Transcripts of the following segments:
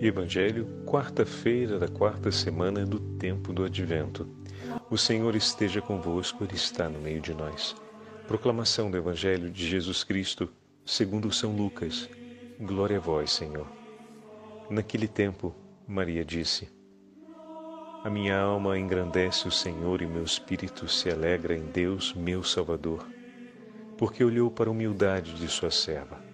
Evangelho, quarta-feira da quarta semana do tempo do Advento. O Senhor esteja convosco, Ele está no meio de nós. Proclamação do Evangelho de Jesus Cristo, segundo São Lucas. Glória a vós, Senhor. Naquele tempo, Maria disse: A minha alma engrandece o Senhor e meu espírito se alegra em Deus, meu Salvador, porque olhou para a humildade de sua serva.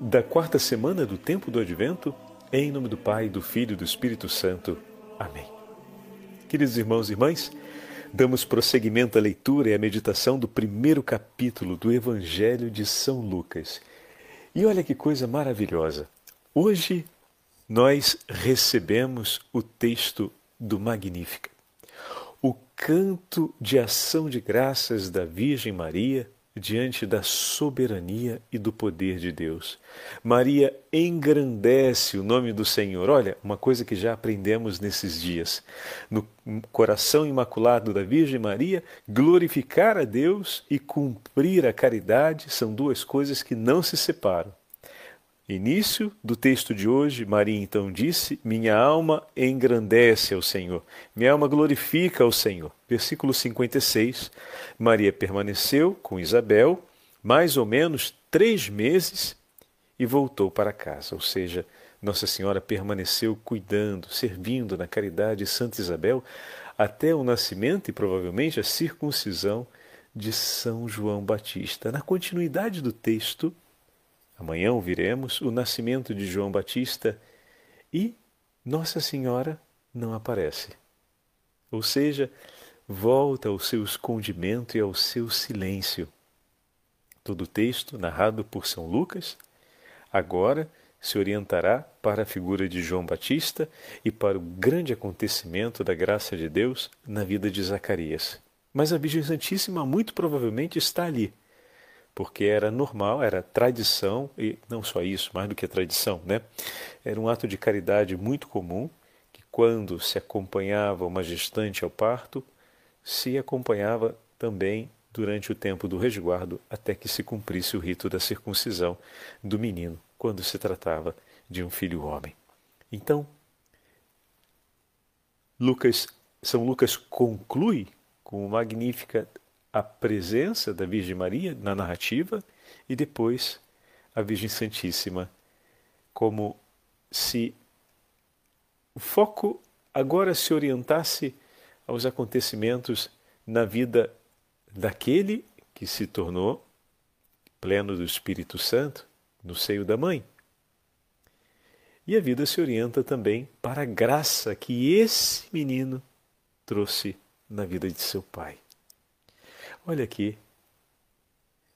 da quarta semana do tempo do Advento, em nome do Pai, do Filho e do Espírito Santo. Amém. Queridos irmãos e irmãs, damos prosseguimento à leitura e à meditação do primeiro capítulo do Evangelho de São Lucas. E olha que coisa maravilhosa! Hoje nós recebemos o texto do Magnífica, o canto de ação de graças da Virgem Maria diante da soberania e do poder de Deus. Maria engrandece o nome do Senhor. Olha, uma coisa que já aprendemos nesses dias. No coração imaculado da Virgem Maria, glorificar a Deus e cumprir a caridade são duas coisas que não se separam. Início do texto de hoje, Maria então disse: Minha alma engrandece ao Senhor, minha alma glorifica ao Senhor. Versículo 56. Maria permaneceu com Isabel mais ou menos três meses e voltou para casa. Ou seja, Nossa Senhora permaneceu cuidando, servindo na caridade de Santa Isabel até o nascimento e provavelmente a circuncisão de São João Batista. Na continuidade do texto, Amanhã ouviremos o nascimento de João Batista e Nossa Senhora não aparece. Ou seja, volta ao seu escondimento e ao seu silêncio. Todo o texto, narrado por São Lucas, agora se orientará para a figura de João Batista e para o grande acontecimento da graça de Deus na vida de Zacarias. Mas a Virgem Santíssima muito provavelmente está ali, porque era normal, era tradição, e não só isso, mais do que tradição, né? Era um ato de caridade muito comum, que quando se acompanhava uma gestante ao parto, se acompanhava também durante o tempo do resguardo até que se cumprisse o rito da circuncisão do menino, quando se tratava de um filho homem. Então, Lucas, São Lucas conclui com uma magnífica a presença da Virgem Maria na narrativa e depois a Virgem Santíssima, como se o foco agora se orientasse aos acontecimentos na vida daquele que se tornou pleno do Espírito Santo no seio da mãe. E a vida se orienta também para a graça que esse menino trouxe na vida de seu pai. Olha aqui,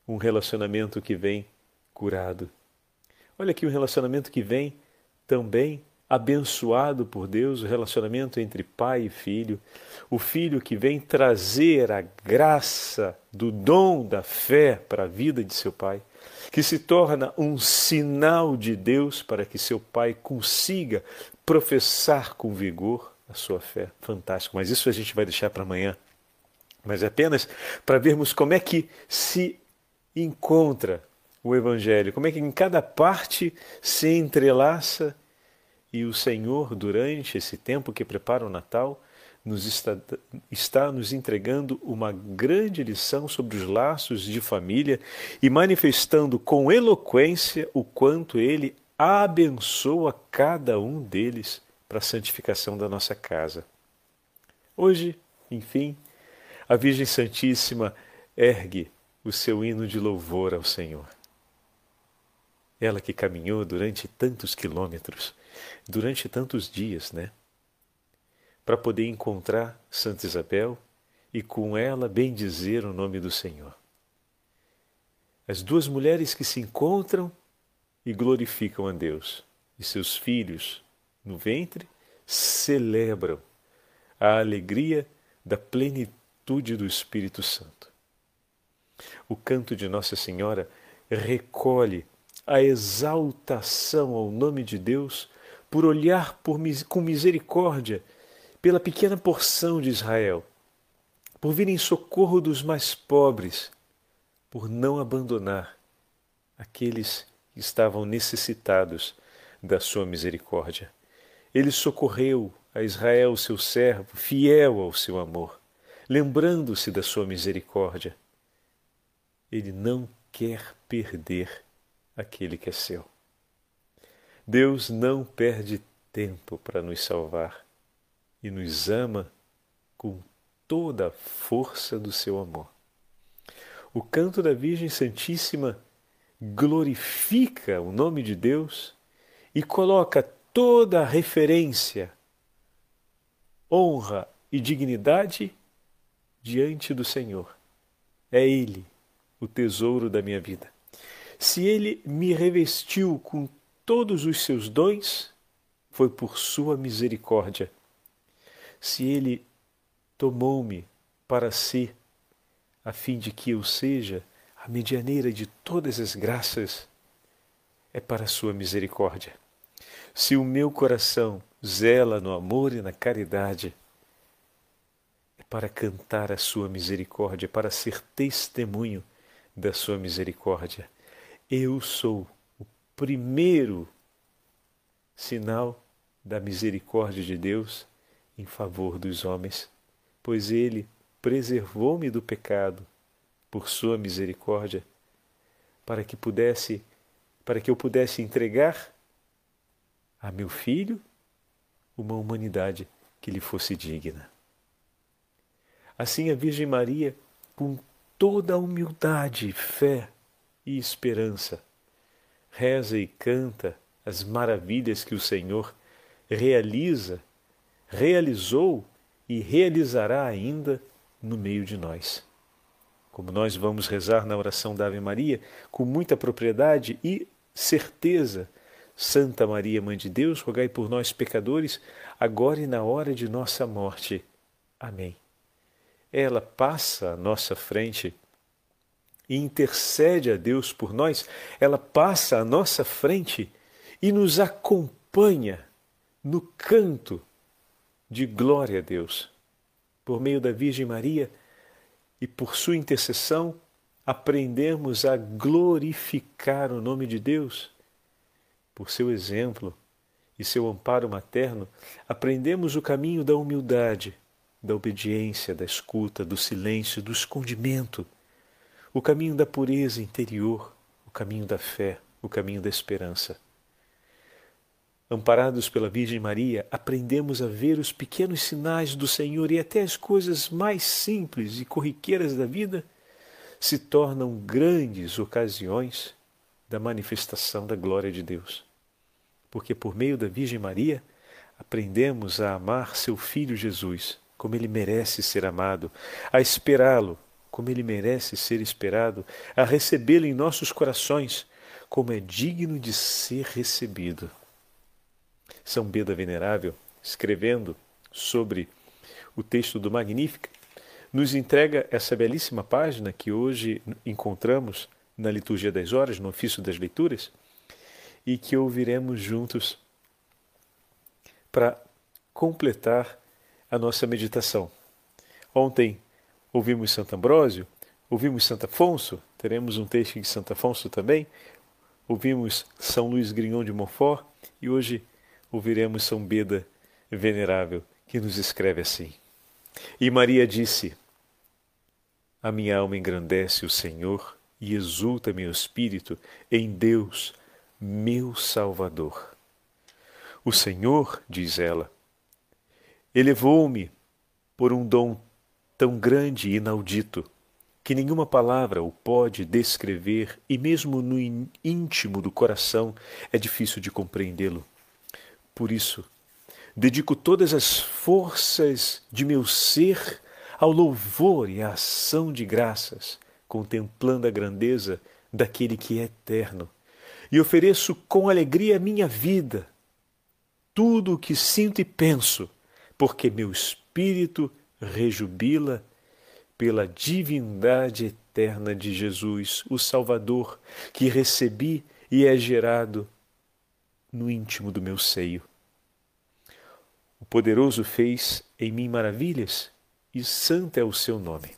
um relacionamento que vem curado. Olha aqui um relacionamento que vem também abençoado por Deus, o relacionamento entre pai e filho, o filho que vem trazer a graça do dom da fé para a vida de seu pai, que se torna um sinal de Deus para que seu pai consiga professar com vigor a sua fé. Fantástico, mas isso a gente vai deixar para amanhã mas apenas para vermos como é que se encontra o Evangelho, como é que em cada parte se entrelaça e o Senhor, durante esse tempo que prepara o Natal, nos está, está nos entregando uma grande lição sobre os laços de família e manifestando com eloquência o quanto Ele abençoa cada um deles para a santificação da nossa casa. Hoje, enfim, a Virgem Santíssima ergue o seu hino de louvor ao Senhor. Ela que caminhou durante tantos quilômetros, durante tantos dias, né? Para poder encontrar Santa Isabel e com ela bendizer o nome do Senhor. As duas mulheres que se encontram e glorificam a Deus, e seus filhos no ventre celebram a alegria da plenitude do Espírito Santo. O canto de Nossa Senhora recolhe a exaltação ao nome de Deus por olhar por, com misericórdia pela pequena porção de Israel, por vir em socorro dos mais pobres, por não abandonar aqueles que estavam necessitados da sua misericórdia. Ele socorreu a Israel, seu servo, fiel ao seu amor, lembrando-se da sua misericórdia. Ele não quer perder aquele que é seu. Deus não perde tempo para nos salvar e nos ama com toda a força do seu amor. O canto da Virgem Santíssima glorifica o nome de Deus e coloca toda a referência, honra e dignidade diante do Senhor. É Ele o tesouro da minha vida. Se Ele me revestiu com todos os seus dons, foi por Sua misericórdia. Se Ele tomou-me para si, a fim de que eu seja a medianeira de todas as graças, é para Sua misericórdia. Se o meu coração zela no amor e na caridade, para cantar a Sua misericórdia, para ser testemunho da Sua misericórdia. Eu sou o primeiro sinal da misericórdia de Deus em favor dos homens, pois Ele preservou-me do pecado por sua misericórdia, para que pudesse, para que eu pudesse entregar a meu filho uma humanidade que lhe fosse digna. Assim a Virgem Maria, com toda a humildade, fé e esperança. Reza e canta as maravilhas que o Senhor realiza, realizou e realizará ainda no meio de nós. Como nós vamos rezar na oração da Ave Maria com muita propriedade e certeza, Santa Maria, Mãe de Deus, rogai por nós, pecadores, agora e na hora de nossa morte. Amém. Ela passa à nossa frente e intercede a Deus por nós, ela passa à nossa frente e nos acompanha no canto de glória a Deus. Por meio da Virgem Maria e por sua intercessão, aprendemos a glorificar o nome de Deus. Por seu exemplo e seu amparo materno, aprendemos o caminho da humildade, da obediência, da escuta, do silêncio, do escondimento o caminho da pureza interior, o caminho da fé, o caminho da esperança. Amparados pela Virgem Maria, aprendemos a ver os pequenos sinais do Senhor e até as coisas mais simples e corriqueiras da vida se tornam grandes ocasiões da manifestação da glória de Deus. Porque por meio da Virgem Maria aprendemos a amar seu Filho Jesus, como ele merece ser amado, a esperá-lo como ele merece ser esperado, a recebê-lo em nossos corações, como é digno de ser recebido. São Beda Venerável, escrevendo sobre o texto do Magnífica, nos entrega essa belíssima página que hoje encontramos na Liturgia das Horas, no ofício das leituras, e que ouviremos juntos para completar a nossa meditação. Ontem Ouvimos Santo Ambrósio, ouvimos Santo Afonso, teremos um texto de Santo Afonso também. Ouvimos São Luís Grignon de Montfort e hoje ouviremos São Beda Venerável, que nos escreve assim. E Maria disse: A minha alma engrandece o Senhor e exulta meu espírito em Deus, meu Salvador. O Senhor, diz ela, elevou-me por um dom tão grande e inaudito que nenhuma palavra o pode descrever e mesmo no íntimo do coração é difícil de compreendê-lo. Por isso, dedico todas as forças de meu ser ao louvor e à ação de graças, contemplando a grandeza daquele que é eterno, e ofereço com alegria a minha vida, tudo o que sinto e penso, porque meu espírito rejubila pela divindade eterna de Jesus, o Salvador, que recebi e é gerado no íntimo do meu seio. O poderoso fez em mim maravilhas e santo é o seu nome.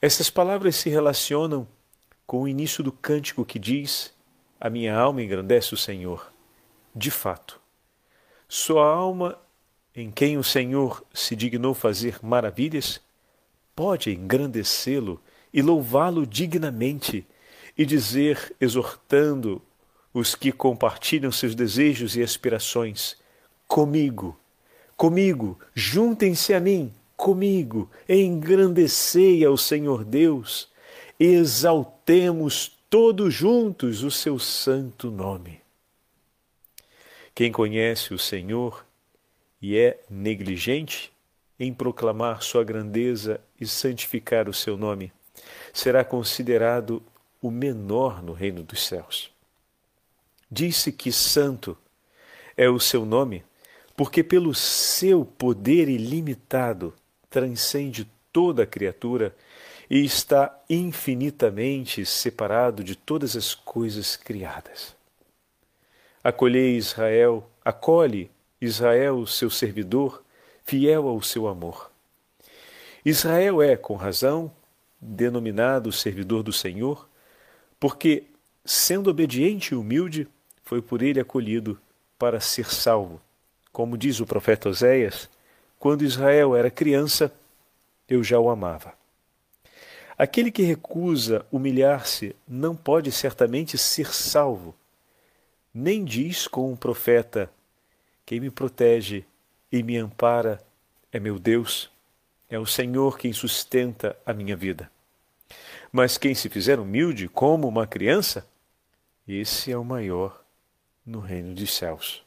Essas palavras se relacionam com o início do cântico que diz: A minha alma engrandece o Senhor. De fato, sua alma, em quem o Senhor se dignou fazer maravilhas, pode engrandecê-lo e louvá-lo dignamente e dizer, exortando os que compartilham seus desejos e aspirações: Comigo, comigo, juntem-se a mim, comigo, engrandecei ao Senhor Deus, exaltemos todos juntos o seu santo nome. Quem conhece o Senhor e é negligente em proclamar sua grandeza e santificar o seu nome, será considerado o menor no reino dos céus. Disse que santo é o seu nome, porque pelo seu poder ilimitado transcende toda criatura e está infinitamente separado de todas as coisas criadas. Acolhei Israel, acolhe Israel, seu servidor, fiel ao seu amor. Israel é, com razão, denominado servidor do Senhor, porque, sendo obediente e humilde, foi por ele acolhido para ser salvo. Como diz o profeta Oséias, quando Israel era criança, eu já o amava. Aquele que recusa humilhar-se não pode certamente ser salvo. Nem diz com um profeta: Quem me protege e me ampara é meu Deus, é o Senhor quem sustenta a minha vida. Mas quem se fizer humilde como uma criança, esse é o maior no reino dos céus.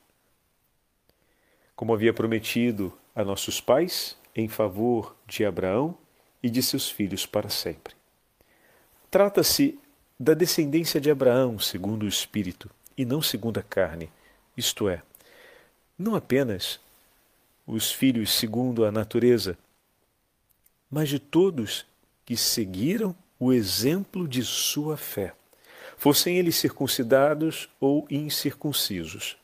Como havia prometido a nossos pais, em favor de Abraão e de seus filhos para sempre. Trata-se da descendência de Abraão segundo o Espírito e não segundo a carne, isto é, não apenas os filhos segundo a natureza, mas de todos que seguiram o exemplo de sua fé, fossem eles circuncidados ou incircuncisos.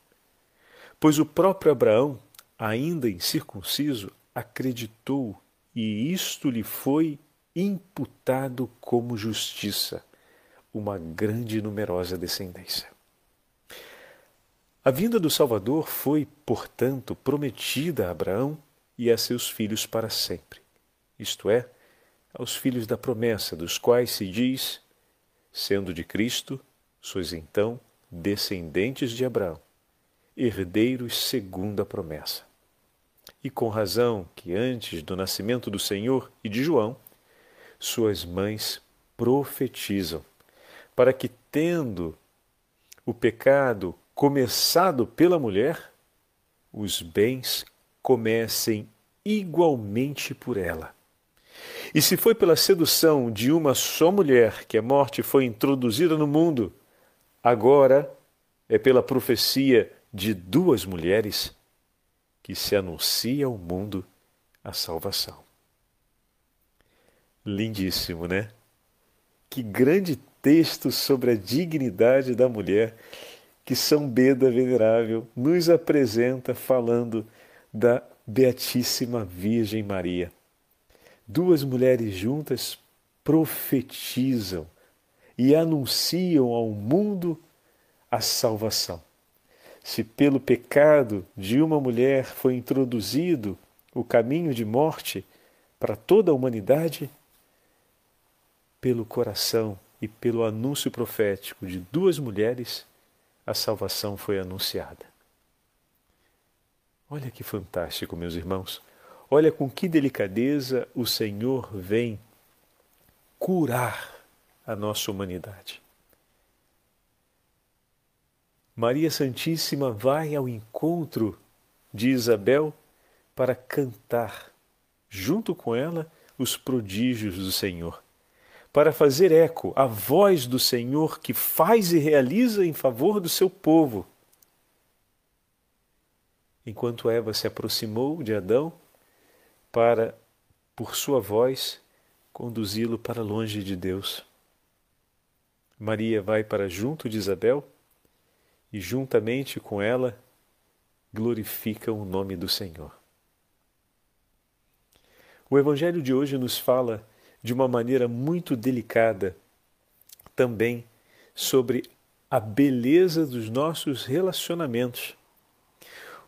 Pois o próprio Abraão, ainda incircunciso, acreditou e isto lhe foi imputado como justiça, uma grande e numerosa descendência. A vinda do Salvador foi, portanto, prometida a Abraão e a seus filhos para sempre, isto é, aos filhos da promessa, dos quais se diz: sendo de Cristo, sois então descendentes de Abraão, herdeiros segundo a promessa. E com razão que antes do nascimento do Senhor e de João, suas mães profetizam, para que, tendo o pecado começado pela mulher, os bens comecem igualmente por ela. E se foi pela sedução de uma só mulher que a morte foi introduzida no mundo, agora é pela profecia de duas mulheres que se anuncia ao mundo a salvação. Lindíssimo, né? Que grande texto sobre a dignidade da mulher que São Beda Venerável nos apresenta falando da Beatíssima Virgem Maria. Duas mulheres juntas profetizam e anunciam ao mundo a salvação. Se pelo pecado de uma mulher foi introduzido o caminho de morte para toda a humanidade, pelo coração e pelo anúncio profético de duas mulheres, a salvação foi anunciada. Olha que fantástico, meus irmãos. Olha com que delicadeza o Senhor vem curar a nossa humanidade. Maria Santíssima vai ao encontro de Isabel para cantar, junto com ela, os prodígios do Senhor, para fazer eco à voz do Senhor que faz e realiza em favor do seu povo. Enquanto Eva se aproximou de Adão para, por sua voz, conduzi-lo para longe de Deus. Maria vai para junto de Isabel e, juntamente com ela, glorificam o nome do Senhor. O Evangelho de hoje nos fala de uma maneira muito delicada também sobre a beleza dos nossos relacionamentos.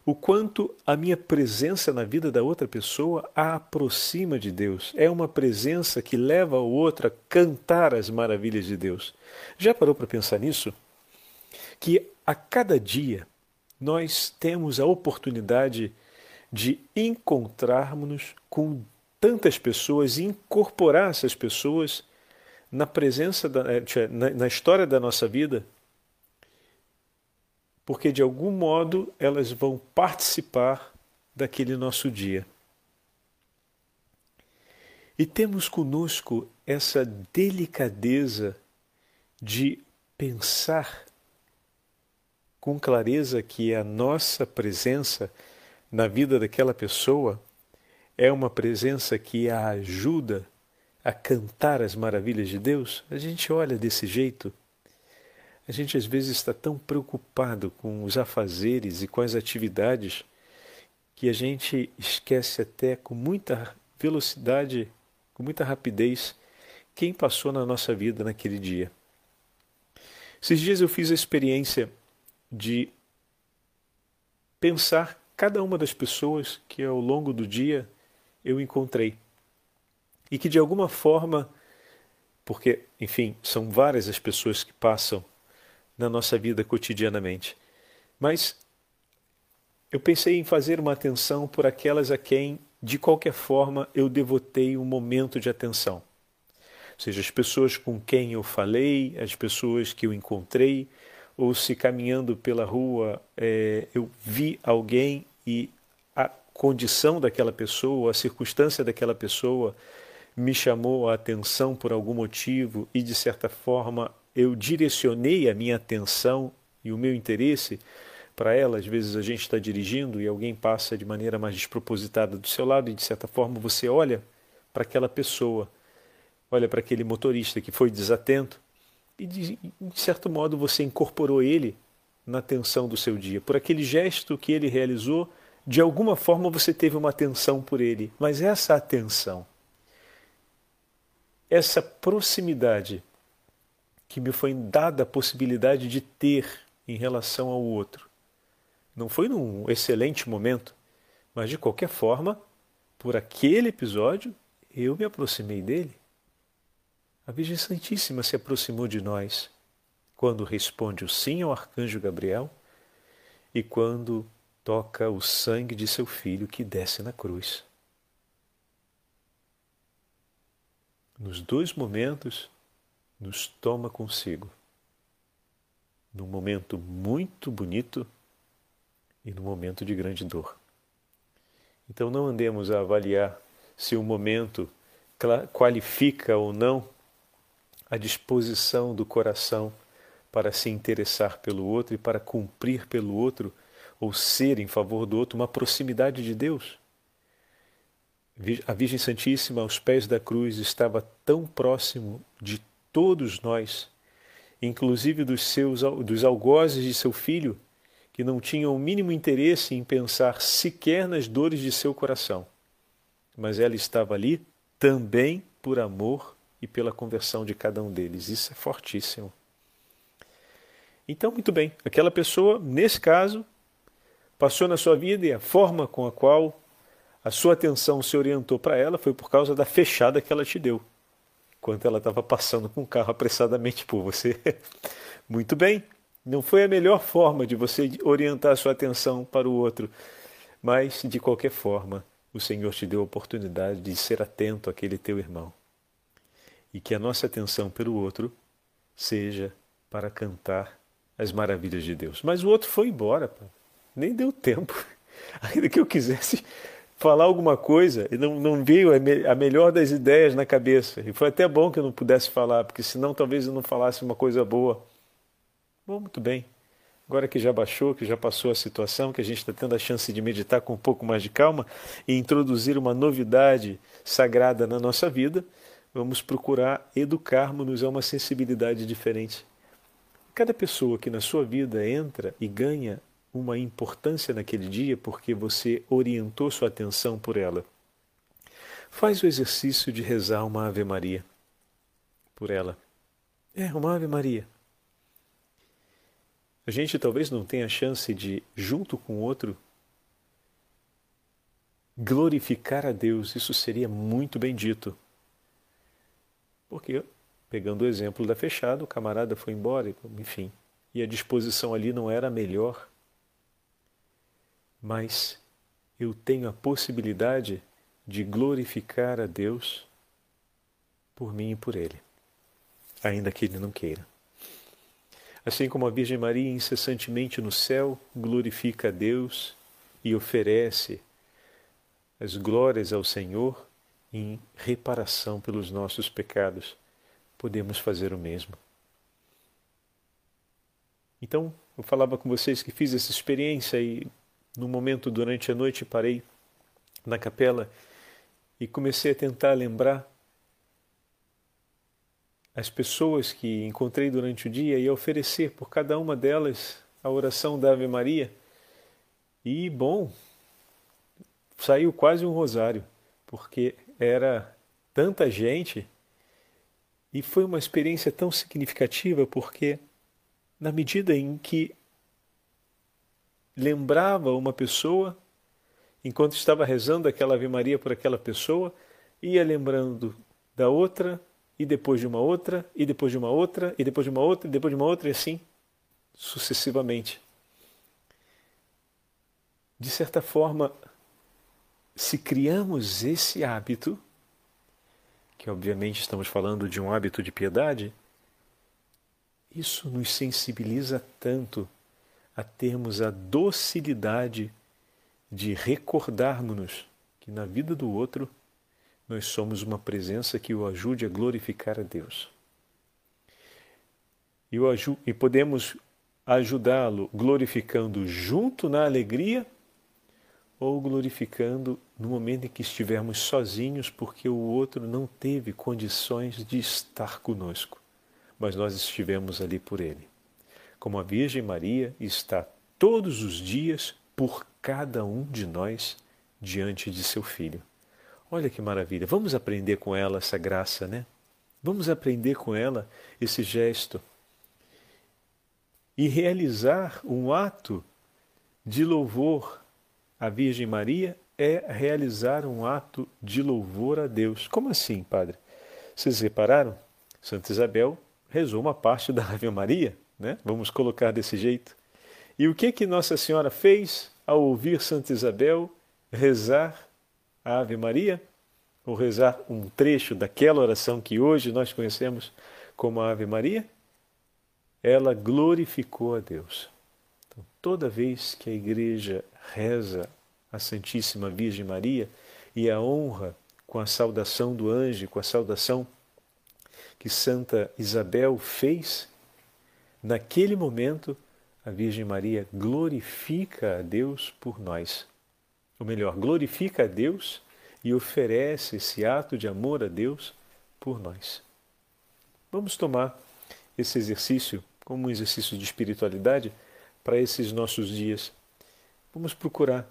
O quanto a minha presença na vida da outra pessoa a aproxima de Deus. É uma presença que leva o outro a cantar as maravilhas de Deus. Já parou para pensar nisso? Que a cada dia nós temos a oportunidade de encontrarmos com tantas pessoas e incorporar essas pessoas na presença da, eh, na, na história da nossa vida, porque de algum modo elas vão participar daquele nosso dia. E temos conosco essa delicadeza de pensar com clareza que a nossa presença na vida daquela pessoa é uma presença que a ajuda a cantar as maravilhas de Deus, a gente olha desse jeito. A gente às vezes está tão preocupado com os afazeres e com as atividades que a gente esquece até com muita velocidade, com muita rapidez, quem passou na nossa vida naquele dia. Esses dias eu fiz a experiência de pensar cada uma das pessoas que ao longo do dia eu encontrei. E que de alguma forma, porque, enfim, são várias as pessoas que passam na nossa vida cotidianamente, mas eu pensei em fazer uma atenção por aquelas a quem, de qualquer forma, eu devotei um momento de atenção. Ou seja, as pessoas com quem eu falei, as pessoas que eu encontrei, ou se caminhando pela rua é, eu vi alguém e condição daquela pessoa, a circunstância daquela pessoa me chamou a atenção por algum motivo e de certa forma eu direcionei a minha atenção e o meu interesse para ela. Às vezes a gente está dirigindo e alguém passa de maneira mais despropositada do seu lado e de certa forma você olha para aquela pessoa, olha para aquele motorista que foi desatento e de, de certo modo você incorporou ele na atenção do seu dia. Por aquele gesto que ele realizou, de alguma forma você teve uma atenção por ele. Mas essa atenção, essa proximidade que me foi dada a possibilidade de ter em relação ao outro, não foi num excelente momento, mas de qualquer forma, por aquele episódio, eu me aproximei dele. A Virgem Santíssima se aproximou de nós quando responde o sim ao arcanjo Gabriel e quando toca o sangue de seu filho que desce na cruz. Nos dois momentos, nos toma consigo. Num momento muito bonito e num momento de grande dor. Então não andemos a avaliar se o momento qualifica ou não a disposição do coração para se interessar pelo outro e para cumprir pelo outro ou ser em favor do outro uma proximidade de Deus. A Virgem Santíssima, aos pés da cruz, estava tão próximo de todos nós, inclusive dos seus dos algozes de seu filho, que não tinham o mínimo interesse em pensar sequer nas dores de seu coração. Mas ela estava ali também por amor e pela conversão de cada um deles. Isso é fortíssimo. Então, muito bem, aquela pessoa, nesse caso, passou na sua vida e a forma com a qual a sua atenção se orientou para ela foi por causa da fechada que ela te deu, enquanto ela estava passando com o carro apressadamente por você. muito bem, não foi a melhor forma de você orientar a sua atenção para o outro, mas de qualquer forma, o Senhor te deu a oportunidade de ser atento àquele teu irmão. E que a nossa atenção pelo outro seja para cantar as maravilhas de Deus. Mas o outro foi embora, pô. Nem deu tempo. Ainda que eu quisesse falar alguma coisa, não, não veio a melhor das ideias na cabeça. E foi até bom que eu não pudesse falar, porque senão talvez eu não falasse uma coisa boa. Bom, muito bem. Agora que já baixou, que já passou a situação, que a gente está tendo a chance de meditar com um pouco mais de calma e introduzir uma novidade sagrada na nossa vida, vamos procurar educarmos-nos a uma sensibilidade diferente. Cada pessoa que na sua vida entra e ganha uma importância naquele dia porque você orientou sua atenção por ela. Faz o exercício de rezar uma Ave Maria por ela. É, uma Ave Maria. A gente talvez não tenha a chance de, junto com outro, glorificar a Deus. Isso seria muito bendito. Porque, pegando o exemplo da fechada, o camarada foi embora, enfim, e a disposição ali não era a melhor. Mas eu tenho a possibilidade de glorificar a Deus por mim e por ele, ainda que ele não queira. Assim como a Virgem Maria incessantemente no céu glorifica a Deus e oferece as glórias ao Senhor em reparação pelos nossos pecados, podemos fazer o mesmo. Então, eu falava com vocês que fiz essa experiência e, no momento durante a noite, parei na capela e comecei a tentar lembrar as pessoas que encontrei durante o dia e oferecer por cada uma delas a oração da Ave Maria. E, bom, saiu quase um rosário, porque era tanta gente e foi uma experiência tão significativa, porque na medida em que lembrava uma pessoa, enquanto estava rezando aquela Ave Maria por aquela pessoa, ia lembrando da outra, e depois de uma outra, e depois de uma outra, e depois de uma outra, e depois de uma outra, e assim sucessivamente. De certa forma, se criamos esse hábito, que obviamente estamos falando de um hábito de piedade, isso nos sensibiliza tanto a termos a docilidade de recordarmos-nos que na vida do outro nós somos uma presença que o ajude a glorificar a Deus. E, o, e podemos ajudá-lo glorificando junto na alegria ou glorificando no momento em que estivermos sozinhos porque o outro não teve condições de estar conosco, mas nós estivemos ali por ele. Como a Virgem Maria está todos os dias por cada um de nós diante de seu filho. Olha que maravilha. Vamos aprender com ela essa graça, né? Vamos aprender com ela esse gesto. E realizar um ato de louvor à Virgem Maria é realizar um ato de louvor a Deus. Como assim, padre? Vocês repararam? Santa Isabel rezou uma parte da Ave Maria, né? Vamos colocar desse jeito. E o que que Nossa Senhora fez ao ouvir Santa Isabel rezar a Ave Maria, ou rezar um trecho daquela oração que hoje nós conhecemos como a Ave Maria, ela glorificou a Deus. Então, toda vez que a igreja reza a Santíssima Virgem Maria e a honra com a saudação do anjo, com a saudação que Santa Isabel fez, naquele momento a Virgem Maria glorifica a Deus por nós ou melhor, glorifica a Deus e oferece esse ato de amor a Deus por nós. Vamos tomar esse exercício como um exercício de espiritualidade para esses nossos dias. Vamos procurar,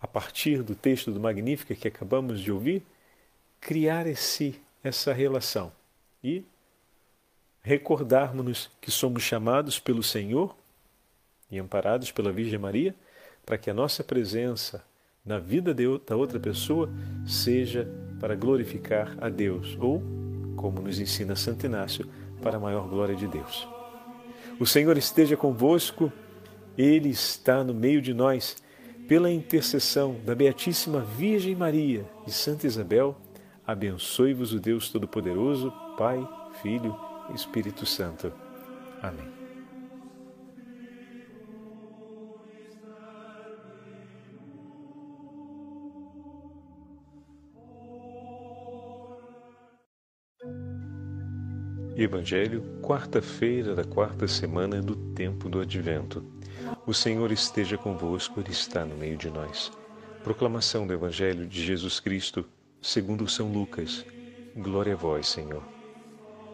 a partir do texto do Magnífica que acabamos de ouvir, criar esse, essa relação e recordarmos-nos que somos chamados pelo Senhor e amparados pela Virgem Maria para que a nossa presença na vida da outra pessoa seja para glorificar a Deus, ou, como nos ensina Santo Inácio, para a maior glória de Deus. O Senhor esteja convosco, Ele está no meio de nós. pela intercessão da Beatíssima Virgem Maria e Santa Isabel, abençoe-vos o Deus Todo-Poderoso, Pai, Filho e Espírito Santo. Amém. Evangelho, quarta-feira da quarta semana do tempo do Advento. O Senhor esteja convosco, Ele está no meio de nós. Proclamação do Evangelho de Jesus Cristo, segundo São Lucas. Glória a vós, Senhor.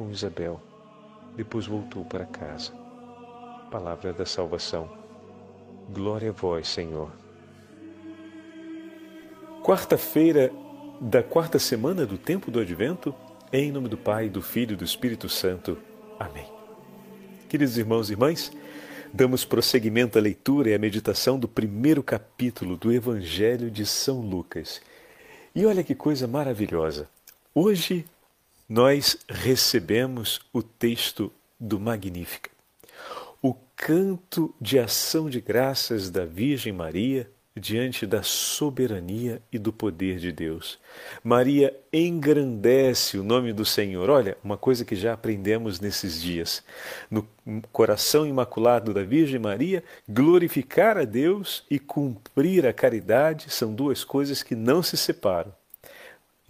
com Isabel, depois voltou para casa. Palavra da salvação. Glória a vós, Senhor. Quarta-feira da quarta semana do tempo do Advento, em nome do Pai, do Filho e do Espírito Santo. Amém. Queridos irmãos e irmãs, Damos prosseguimento à leitura e à meditação do primeiro capítulo do Evangelho de São Lucas. E olha que coisa maravilhosa! Hoje nós recebemos o texto do Magnífica, o canto de ação de graças da Virgem Maria diante da soberania e do poder de Deus. Maria engrandece o nome do Senhor. Olha, uma coisa que já aprendemos nesses dias. No coração imaculado da Virgem Maria, glorificar a Deus e cumprir a caridade são duas coisas que não se separam.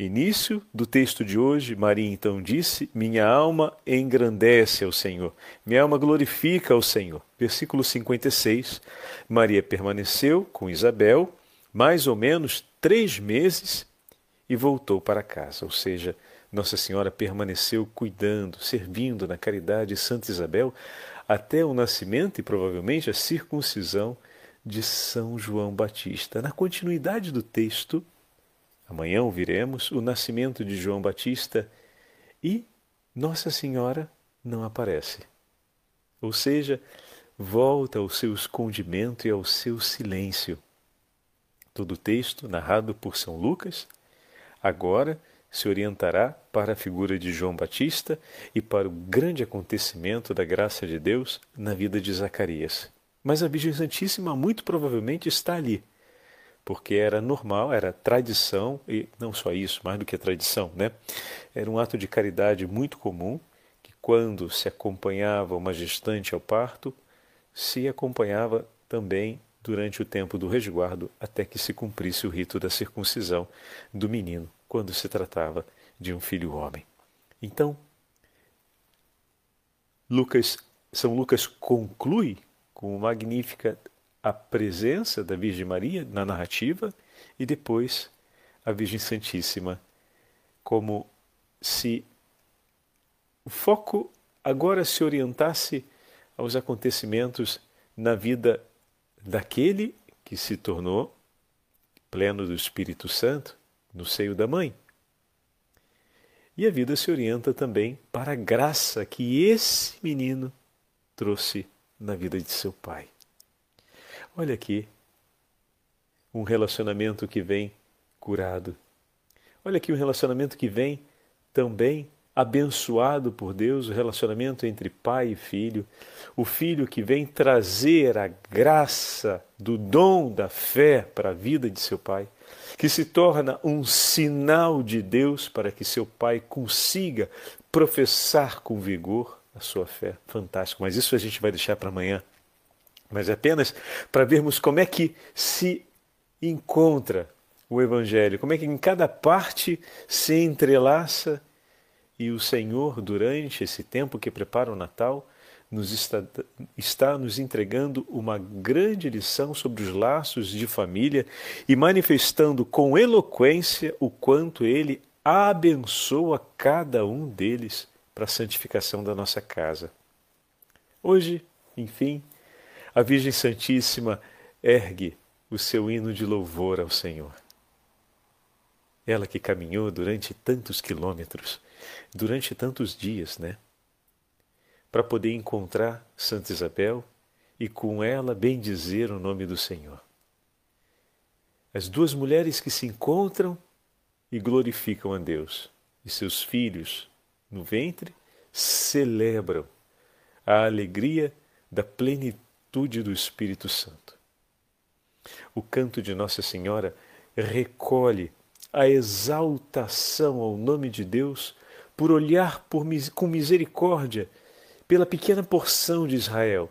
Início do texto de hoje, Maria então disse: Minha alma engrandece ao Senhor, minha alma glorifica ao Senhor. Versículo 56. Maria permaneceu com Isabel mais ou menos três meses e voltou para casa. Ou seja, Nossa Senhora permaneceu cuidando, servindo na caridade de Santa Isabel até o nascimento e provavelmente a circuncisão de São João Batista. Na continuidade do texto, Amanhã ouviremos o nascimento de João Batista e Nossa Senhora não aparece. Ou seja, volta ao seu escondimento e ao seu silêncio. Todo o texto, narrado por São Lucas, agora se orientará para a figura de João Batista e para o grande acontecimento da graça de Deus na vida de Zacarias. Mas a Virgem Santíssima muito provavelmente está ali, porque era normal, era tradição, e não só isso, mais do que tradição, né? Era um ato de caridade muito comum, que quando se acompanhava uma gestante ao parto, se acompanhava também durante o tempo do resguardo até que se cumprisse o rito da circuncisão do menino, quando se tratava de um filho homem. Então, Lucas, São Lucas conclui com uma magnífica a presença da Virgem Maria na narrativa e depois a Virgem Santíssima, como se o foco agora se orientasse aos acontecimentos na vida daquele que se tornou pleno do Espírito Santo no seio da mãe. E a vida se orienta também para a graça que esse menino trouxe na vida de seu pai. Olha aqui, um relacionamento que vem curado. Olha aqui um relacionamento que vem também abençoado por Deus, o relacionamento entre pai e filho, o filho que vem trazer a graça do dom da fé para a vida de seu pai, que se torna um sinal de Deus para que seu pai consiga professar com vigor a sua fé. Fantástico, mas isso a gente vai deixar para amanhã mas apenas para vermos como é que se encontra o Evangelho, como é que em cada parte se entrelaça e o Senhor, durante esse tempo que prepara o Natal, nos está, está nos entregando uma grande lição sobre os laços de família e manifestando com eloquência o quanto ele abençoa cada um deles para a santificação da nossa casa. Hoje, enfim, a Virgem Santíssima ergue o seu hino de louvor ao Senhor. Ela que caminhou durante tantos quilômetros, durante tantos dias, né? Para poder encontrar Santa Isabel e com ela bendizer o nome do Senhor. As duas mulheres que se encontram e glorificam a Deus, e seus filhos no ventre celebram a alegria da plenitude do Espírito Santo. O canto de Nossa Senhora recolhe a exaltação ao nome de Deus por olhar por, com misericórdia pela pequena porção de Israel,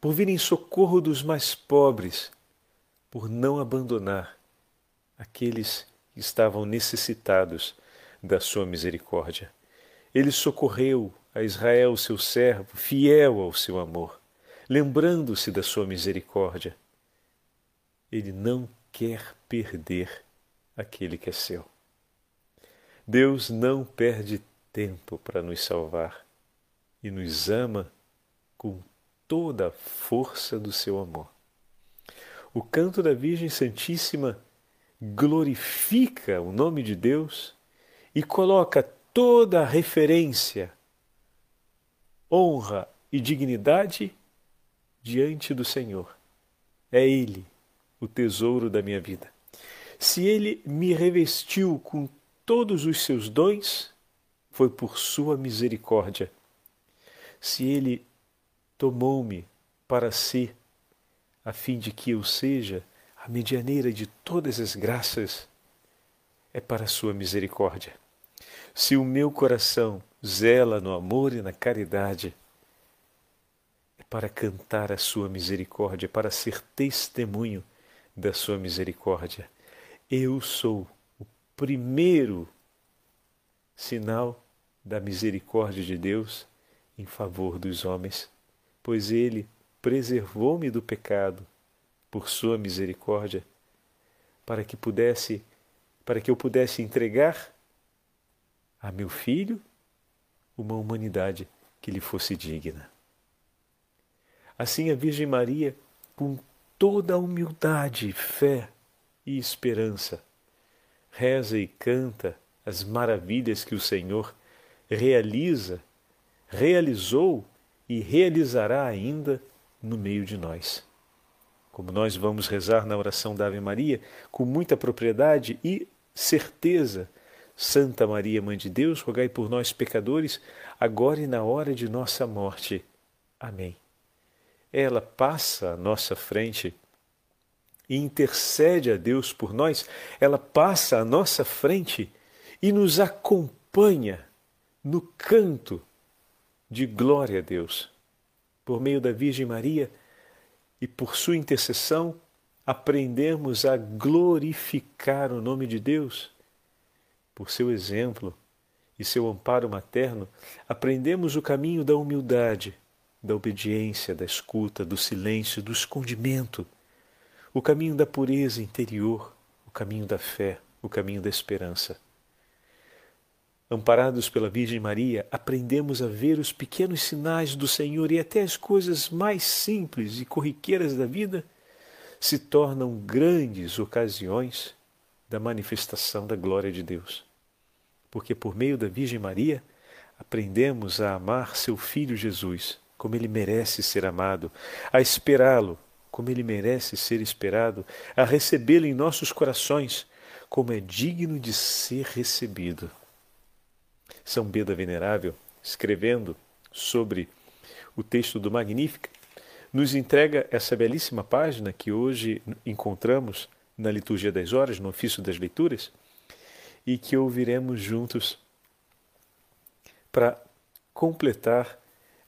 por vir em socorro dos mais pobres, por não abandonar aqueles que estavam necessitados da sua misericórdia. Ele socorreu a Israel, seu servo, fiel ao seu amor, lembrando-se da sua misericórdia. Ele não quer perder aquele que é seu. Deus não perde tempo para nos salvar e nos ama com toda a força do seu amor. O canto da Virgem Santíssima glorifica o nome de Deus e coloca toda a referência, honra e dignidade diante do Senhor. É Ele o tesouro da minha vida. Se Ele me revestiu com todos os seus dons, foi por Sua misericórdia. Se Ele tomou-me para si, a fim de que eu seja a medianeira de todas as graças, é para Sua misericórdia. Se o meu coração zela no amor e na caridade, para cantar a Sua misericórdia, para ser testemunho da Sua misericórdia. Eu sou o primeiro sinal da misericórdia de Deus em favor dos homens, pois Ele preservou-me do pecado por Sua misericórdia, para que pudesse, para que eu pudesse entregar a meu filho uma humanidade que lhe fosse digna. Assim a Virgem Maria, com toda a humildade, fé e esperança. Reza e canta as maravilhas que o Senhor realiza, realizou e realizará ainda no meio de nós. Como nós vamos rezar na oração da Ave Maria com muita propriedade e certeza, Santa Maria, Mãe de Deus, rogai por nós, pecadores, agora e na hora de nossa morte. Amém. Ela passa à nossa frente e intercede a Deus por nós, ela passa à nossa frente e nos acompanha no canto de glória a Deus. Por meio da Virgem Maria e por sua intercessão, aprendemos a glorificar o nome de Deus. Por seu exemplo e seu amparo materno, aprendemos o caminho da humildade, da obediência, da escuta, do silêncio, do escondimento o caminho da pureza interior, o caminho da fé, o caminho da esperança. Amparados pela Virgem Maria, aprendemos a ver os pequenos sinais do Senhor e até as coisas mais simples e corriqueiras da vida se tornam grandes ocasiões da manifestação da glória de Deus. Porque por meio da Virgem Maria aprendemos a amar seu Filho Jesus, como ele merece ser amado, a esperá-lo como ele merece ser esperado, a recebê-lo em nossos corações, como é digno de ser recebido. São Beda Venerável, escrevendo sobre o texto do Magnífica, nos entrega essa belíssima página que hoje encontramos na Liturgia das Horas, no ofício das leituras, e que ouviremos juntos para completar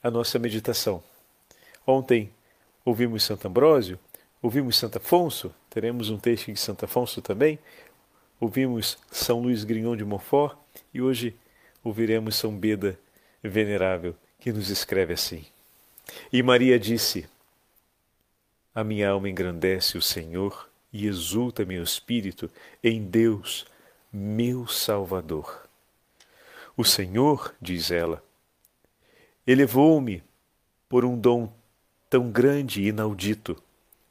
a nossa meditação. Ontem Ouvimos Santo Ambrósio, ouvimos Santo Afonso, teremos um texto de Santo Afonso também. Ouvimos São Luís Grignon de Montfort e hoje ouviremos São Beda Venerável, que nos escreve assim. E Maria disse: A minha alma engrandece o Senhor e exulta meu espírito em Deus, meu Salvador. O Senhor, diz ela, elevou-me por um dom tão grande e inaudito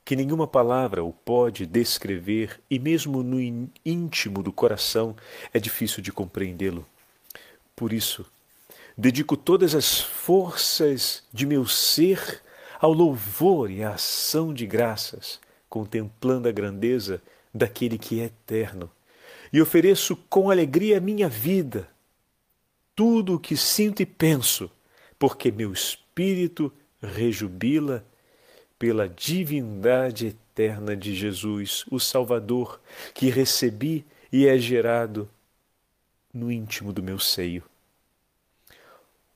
que nenhuma palavra o pode descrever e mesmo no íntimo do coração é difícil de compreendê-lo. Por isso, dedico todas as forças de meu ser ao louvor e à ação de graças, contemplando a grandeza daquele que é eterno, e ofereço com alegria a minha vida, tudo o que sinto e penso, porque meu espírito rejubila pela divindade eterna de Jesus, o Salvador, que recebi e é gerado no íntimo do meu seio.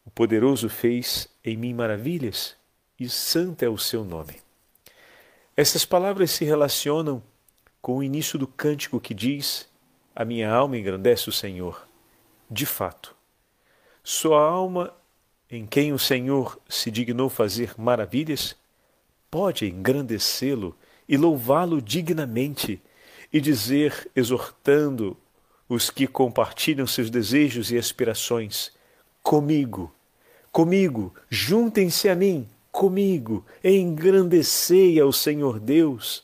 O poderoso fez em mim maravilhas e santo é o seu nome. Essas palavras se relacionam com o início do cântico que diz: A minha alma engrandece o Senhor. De fato, sua alma, em quem o Senhor se dignou fazer maravilhas, pode engrandecê-lo e louvá-lo dignamente e dizer, exortando os que compartilham seus desejos e aspirações: Comigo, comigo, juntem-se a mim, comigo, engrandecei ao Senhor Deus,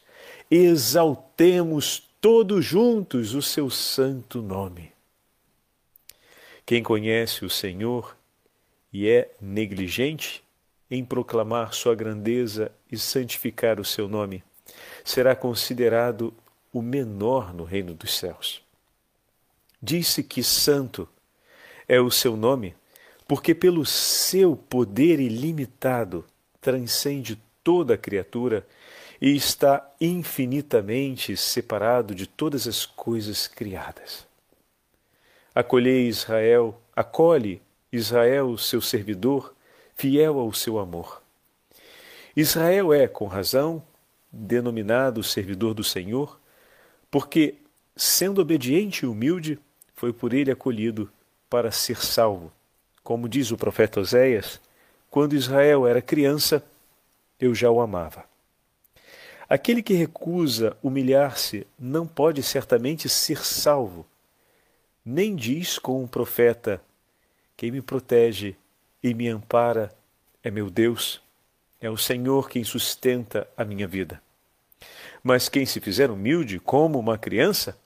exaltemos todos juntos o seu santo nome. Quem conhece o Senhor e é negligente, em proclamar sua grandeza e santificar o seu nome, será considerado o menor no reino dos céus. Disse que santo é o seu nome, porque pelo seu poder ilimitado transcende toda criatura e está infinitamente separado de todas as coisas criadas. Acolhei Israel, acolhe Israel, seu servidor, fiel ao seu amor. Israel é, com razão, denominado servidor do Senhor, porque, sendo obediente e humilde, foi por ele acolhido para ser salvo. Como diz o profeta Oséias, quando Israel era criança, eu já o amava. Aquele que recusa humilhar-se não pode certamente ser salvo. Nem diz com um profeta: Quem me protege e me ampara é meu Deus, é o Senhor quem sustenta a minha vida. Mas quem se fizer humilde como uma criança,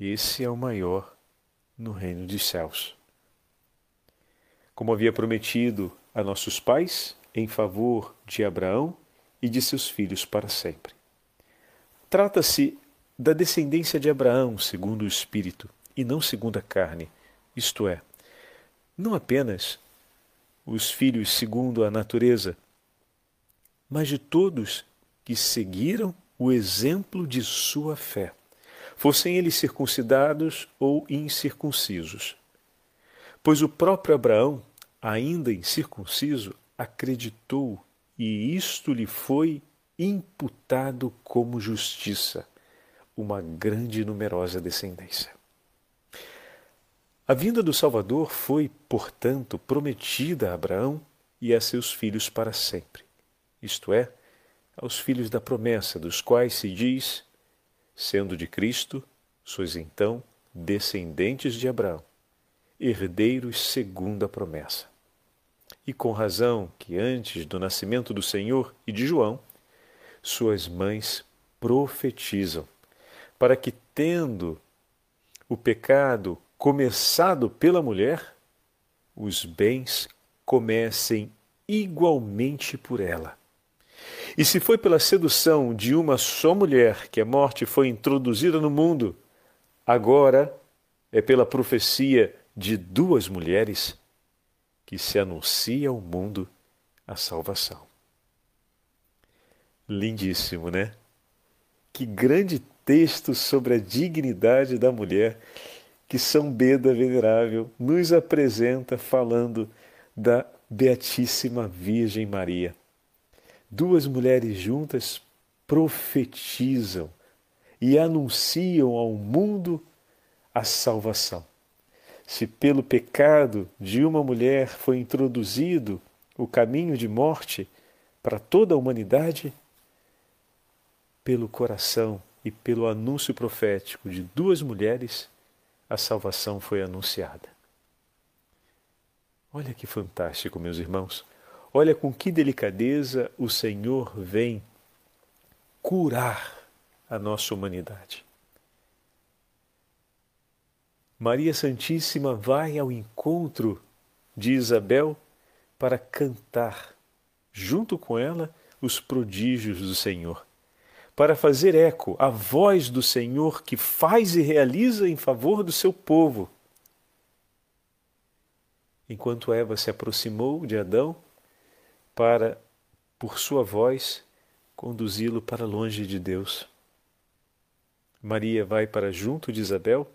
esse é o maior no reino dos céus. Como havia prometido a nossos pais, em favor de Abraão e de seus filhos para sempre. Trata-se da descendência de Abraão segundo o Espírito e não segundo a carne, isto é, não apenas os filhos segundo a natureza, mas de todos que seguiram o exemplo de sua fé, fossem eles circuncidados ou incircuncisos. Pois o próprio Abraão, ainda incircunciso, acreditou e isto lhe foi imputado como justiça, uma grande e numerosa descendência. A vinda do Salvador foi, portanto, prometida a Abraão e a seus filhos para sempre, isto é, aos filhos da promessa, dos quais se diz: sendo de Cristo, sois então descendentes de Abraão, herdeiros segundo a promessa. E com razão que antes do nascimento do Senhor e de João, suas mães profetizam, para que, tendo o pecado começado pela mulher, os bens comecem igualmente por ela. E se foi pela sedução de uma só mulher que a morte foi introduzida no mundo, agora é pela profecia de duas mulheres que se anuncia ao mundo a salvação. Lindíssimo, né? Que grande texto sobre a dignidade da mulher que São Beda Venerável nos apresenta falando da Beatíssima Virgem Maria. Duas mulheres juntas profetizam e anunciam ao mundo a salvação. Se pelo pecado de uma mulher foi introduzido o caminho de morte para toda a humanidade, pelo coração e pelo anúncio profético de duas mulheres, a salvação foi anunciada. Olha que fantástico, meus irmãos. Olha com que delicadeza o Senhor vem curar a nossa humanidade. Maria Santíssima vai ao encontro de Isabel para cantar, junto com ela, os prodígios do Senhor, para fazer eco à voz do Senhor que faz e realiza em favor do seu povo. Enquanto Eva se aproximou de Adão para, por sua voz, conduzi-lo para longe de Deus. Maria vai para junto de Isabel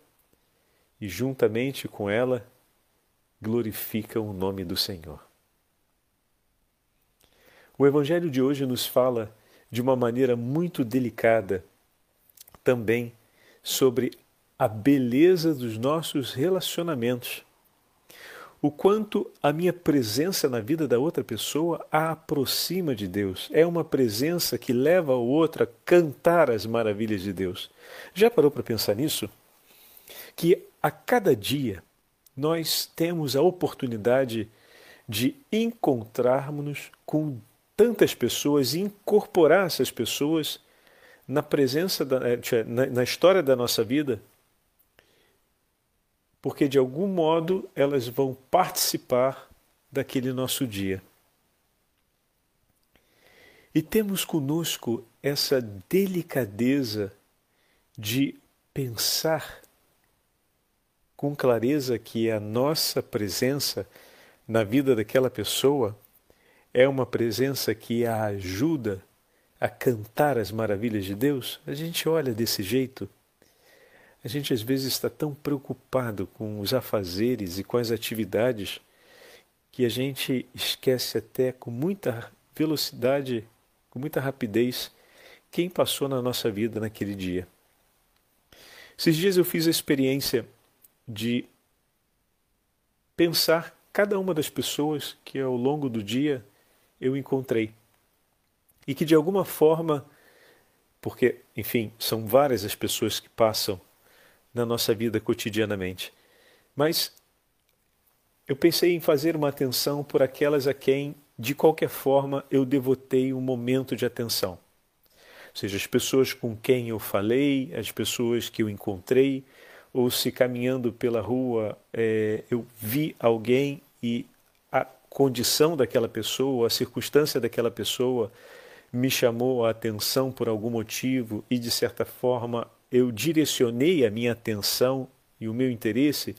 e, juntamente com ela, glorifica o nome do Senhor. O Evangelho de hoje nos fala de uma maneira muito delicada também sobre a beleza dos nossos relacionamentos. O quanto a minha presença na vida da outra pessoa a aproxima de Deus. É uma presença que leva o outro a cantar as maravilhas de Deus. Já parou para pensar nisso? Que a cada dia nós temos a oportunidade de encontrarmos com tantas pessoas e incorporar essas pessoas na presença da, eh, na, história da nossa vida, porque de algum modo elas vão participar daquele nosso dia. E temos conosco essa delicadeza de pensar com clareza que a nossa presença na vida daquela pessoa é uma presença que a ajuda a cantar as maravilhas de Deus, a gente olha desse jeito. A gente às vezes está tão preocupado com os afazeres e com as atividades que a gente esquece até com muita velocidade, com muita rapidez, quem passou na nossa vida naquele dia. Esses dias eu fiz a experiência de pensar cada uma das pessoas que ao longo do dia eu encontrei. E que de alguma forma, porque, enfim, são várias as pessoas que passam na nossa vida cotidianamente, mas eu pensei em fazer uma atenção por aquelas a quem, de qualquer forma, eu devotei um momento de atenção. Ou seja, as pessoas com quem eu falei, as pessoas que eu encontrei, ou se caminhando pela rua é, eu vi alguém e condição daquela pessoa, a circunstância daquela pessoa me chamou a atenção por algum motivo e, de certa forma, eu direcionei a minha atenção e o meu interesse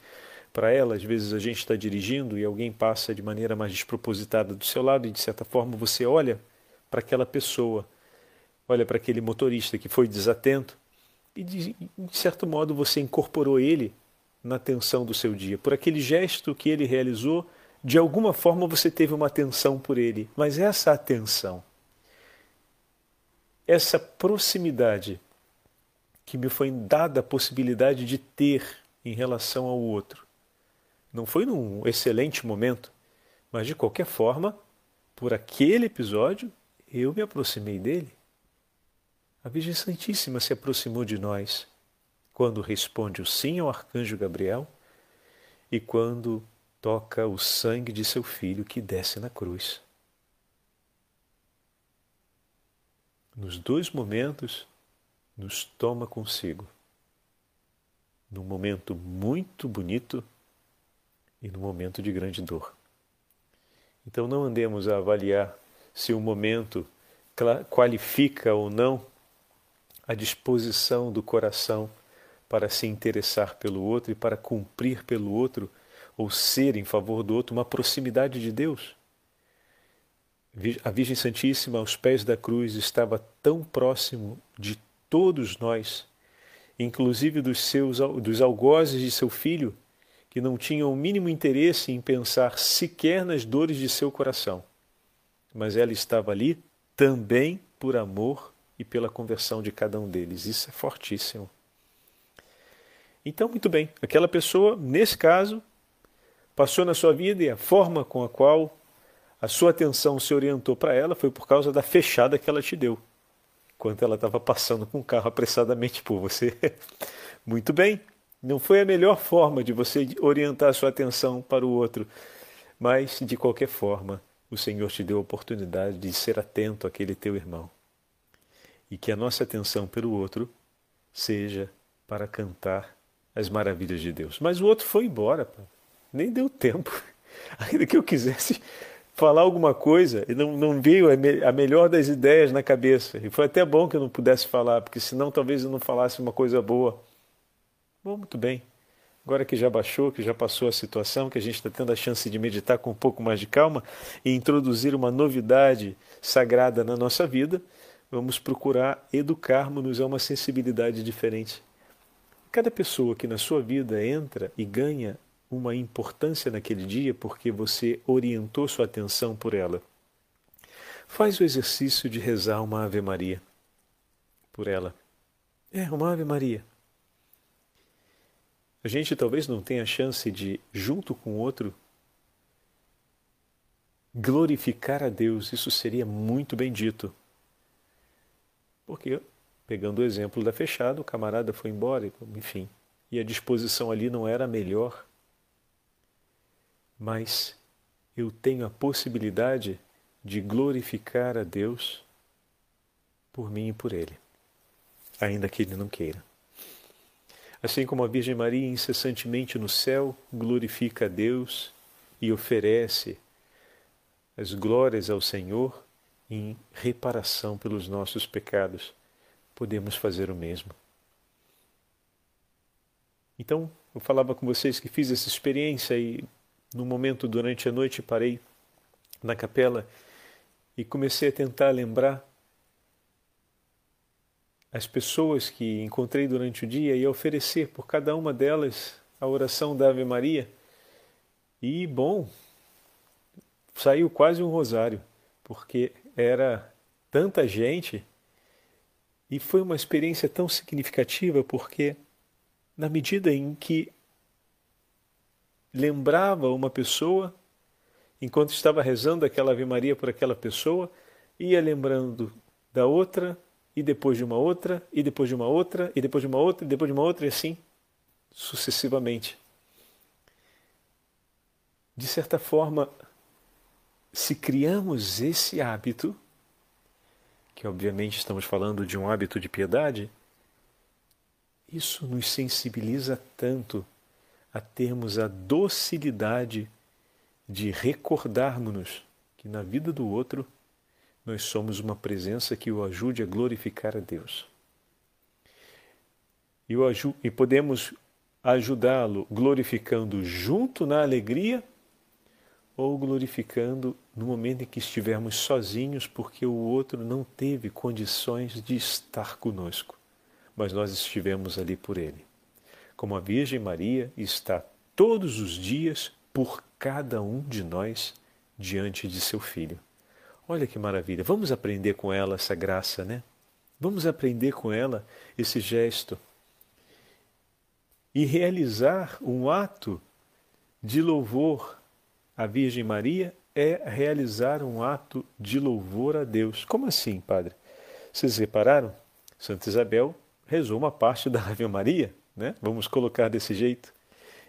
para ela. Às vezes a gente está dirigindo e alguém passa de maneira mais despropositada do seu lado e, de certa forma, você olha para aquela pessoa, olha para aquele motorista que foi desatento e, de, de certo modo, você incorporou ele na atenção do seu dia. Por aquele gesto que ele realizou, de alguma forma você teve uma atenção por ele, mas essa atenção, essa proximidade que me foi dada a possibilidade de ter em relação ao outro, não foi num excelente momento, mas de qualquer forma, por aquele episódio, eu me aproximei dele. A Virgem Santíssima se aproximou de nós quando responde o sim ao arcanjo Gabriel e quando toca o sangue de seu filho que desce na cruz. Nos dois momentos, nos toma consigo. Num momento muito bonito e num momento de grande dor. Então não andemos a avaliar se o momento qualifica ou não a disposição do coração para se interessar pelo outro e para cumprir pelo outro ou ser em favor do outro uma proximidade de Deus. A Virgem Santíssima, aos pés da cruz, estava tão próximo de todos nós, inclusive dos seus dos algozes de seu filho, que não tinham o mínimo interesse em pensar sequer nas dores de seu coração. Mas ela estava ali também por amor e pela conversão de cada um deles. Isso é fortíssimo. Então, muito bem, aquela pessoa, nesse caso, passou na sua vida e a forma com a qual a sua atenção se orientou para ela foi por causa da fechada que ela te deu, enquanto ela estava passando com o carro apressadamente por você. muito bem, não foi a melhor forma de você orientar a sua atenção para o outro, mas de qualquer forma, o Senhor te deu a oportunidade de ser atento àquele teu irmão. E que a nossa atenção pelo outro seja para cantar as maravilhas de Deus. Mas o outro foi embora, pô. Nem deu tempo. Ainda que eu quisesse falar alguma coisa, não, não veio a melhor das ideias na cabeça. E foi até bom que eu não pudesse falar, porque senão talvez eu não falasse uma coisa boa. Bom, muito bem. Agora que já baixou, que já passou a situação, que a gente está tendo a chance de meditar com um pouco mais de calma e introduzir uma novidade sagrada na nossa vida, vamos procurar educarmos-nos a uma sensibilidade diferente. Cada pessoa que na sua vida entra e ganha uma importância naquele dia porque você orientou sua atenção por ela. Faz o exercício de rezar uma Ave Maria por ela. É, uma Ave Maria. A gente talvez não tenha a chance de, junto com o outro, glorificar a Deus. Isso seria muito bendito. Porque, pegando o exemplo da fechada, o camarada foi embora, enfim, e a disposição ali não era a melhor. Mas eu tenho a possibilidade de glorificar a Deus por mim e por ele, ainda que ele não queira. Assim como a Virgem Maria incessantemente no céu glorifica a Deus e oferece as glórias ao Senhor em reparação pelos nossos pecados, podemos fazer o mesmo. Então, eu falava com vocês que fiz essa experiência e, no momento durante a noite, parei na capela e comecei a tentar lembrar as pessoas que encontrei durante o dia e oferecer por cada uma delas a oração da Ave Maria. E, bom, saiu quase um rosário, porque era tanta gente e foi uma experiência tão significativa, porque na medida em que lembrava uma pessoa, enquanto estava rezando aquela Ave Maria por aquela pessoa, ia lembrando da outra, e depois de uma outra, e depois de uma outra, e depois de uma outra, e depois de uma outra, e assim sucessivamente. De certa forma, se criamos esse hábito, que obviamente estamos falando de um hábito de piedade, isso nos sensibiliza tanto a termos a docilidade de recordarmos-nos que na vida do outro nós somos uma presença que o ajude a glorificar a Deus. E, o, e podemos ajudá-lo glorificando junto na alegria ou glorificando no momento em que estivermos sozinhos porque o outro não teve condições de estar conosco, mas nós estivemos ali por ele. Como a Virgem Maria está todos os dias por cada um de nós diante de seu filho. Olha que maravilha. Vamos aprender com ela essa graça, né? Vamos aprender com ela esse gesto. E realizar um ato de louvor à Virgem Maria é realizar um ato de louvor a Deus. Como assim, padre? Vocês repararam? Santa Isabel rezou uma parte da Ave Maria, né? Vamos colocar desse jeito.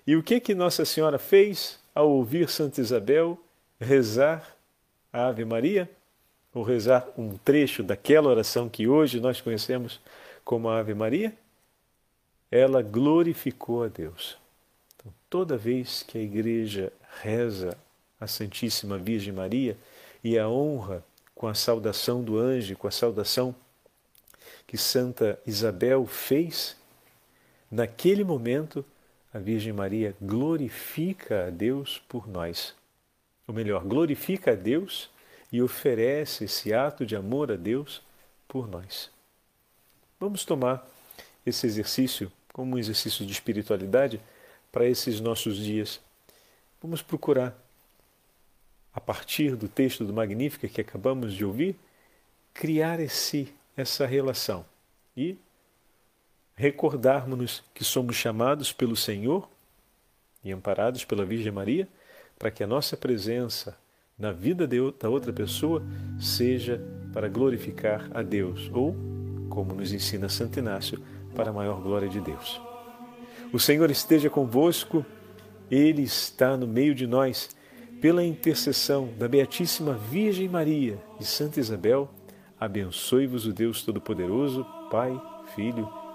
E o que que Nossa Senhora fez ao ouvir Santa Isabel rezar a Ave Maria, ou rezar um trecho daquela oração que hoje nós conhecemos como a Ave Maria, ela glorificou a Deus. Então, toda vez que a igreja reza a Santíssima Virgem Maria e a honra com a saudação do anjo, com a saudação que Santa Isabel fez, naquele momento a Virgem Maria glorifica a Deus por nós ou melhor, glorifica a Deus e oferece esse ato de amor a Deus por nós. Vamos tomar esse exercício como um exercício de espiritualidade para esses nossos dias. Vamos procurar, a partir do texto do Magnífica que acabamos de ouvir, criar esse essa relação e recordarmos-nos que somos chamados pelo Senhor e amparados pela Virgem Maria para que a nossa presença na vida da outra pessoa seja para glorificar a Deus ou, como nos ensina Santo Inácio, para a maior glória de Deus. O Senhor esteja convosco, Ele está no meio de nós. Pela intercessão da Beatíssima Virgem Maria e Santa Isabel, abençoe-vos o Deus Todo-Poderoso, Pai, Filho e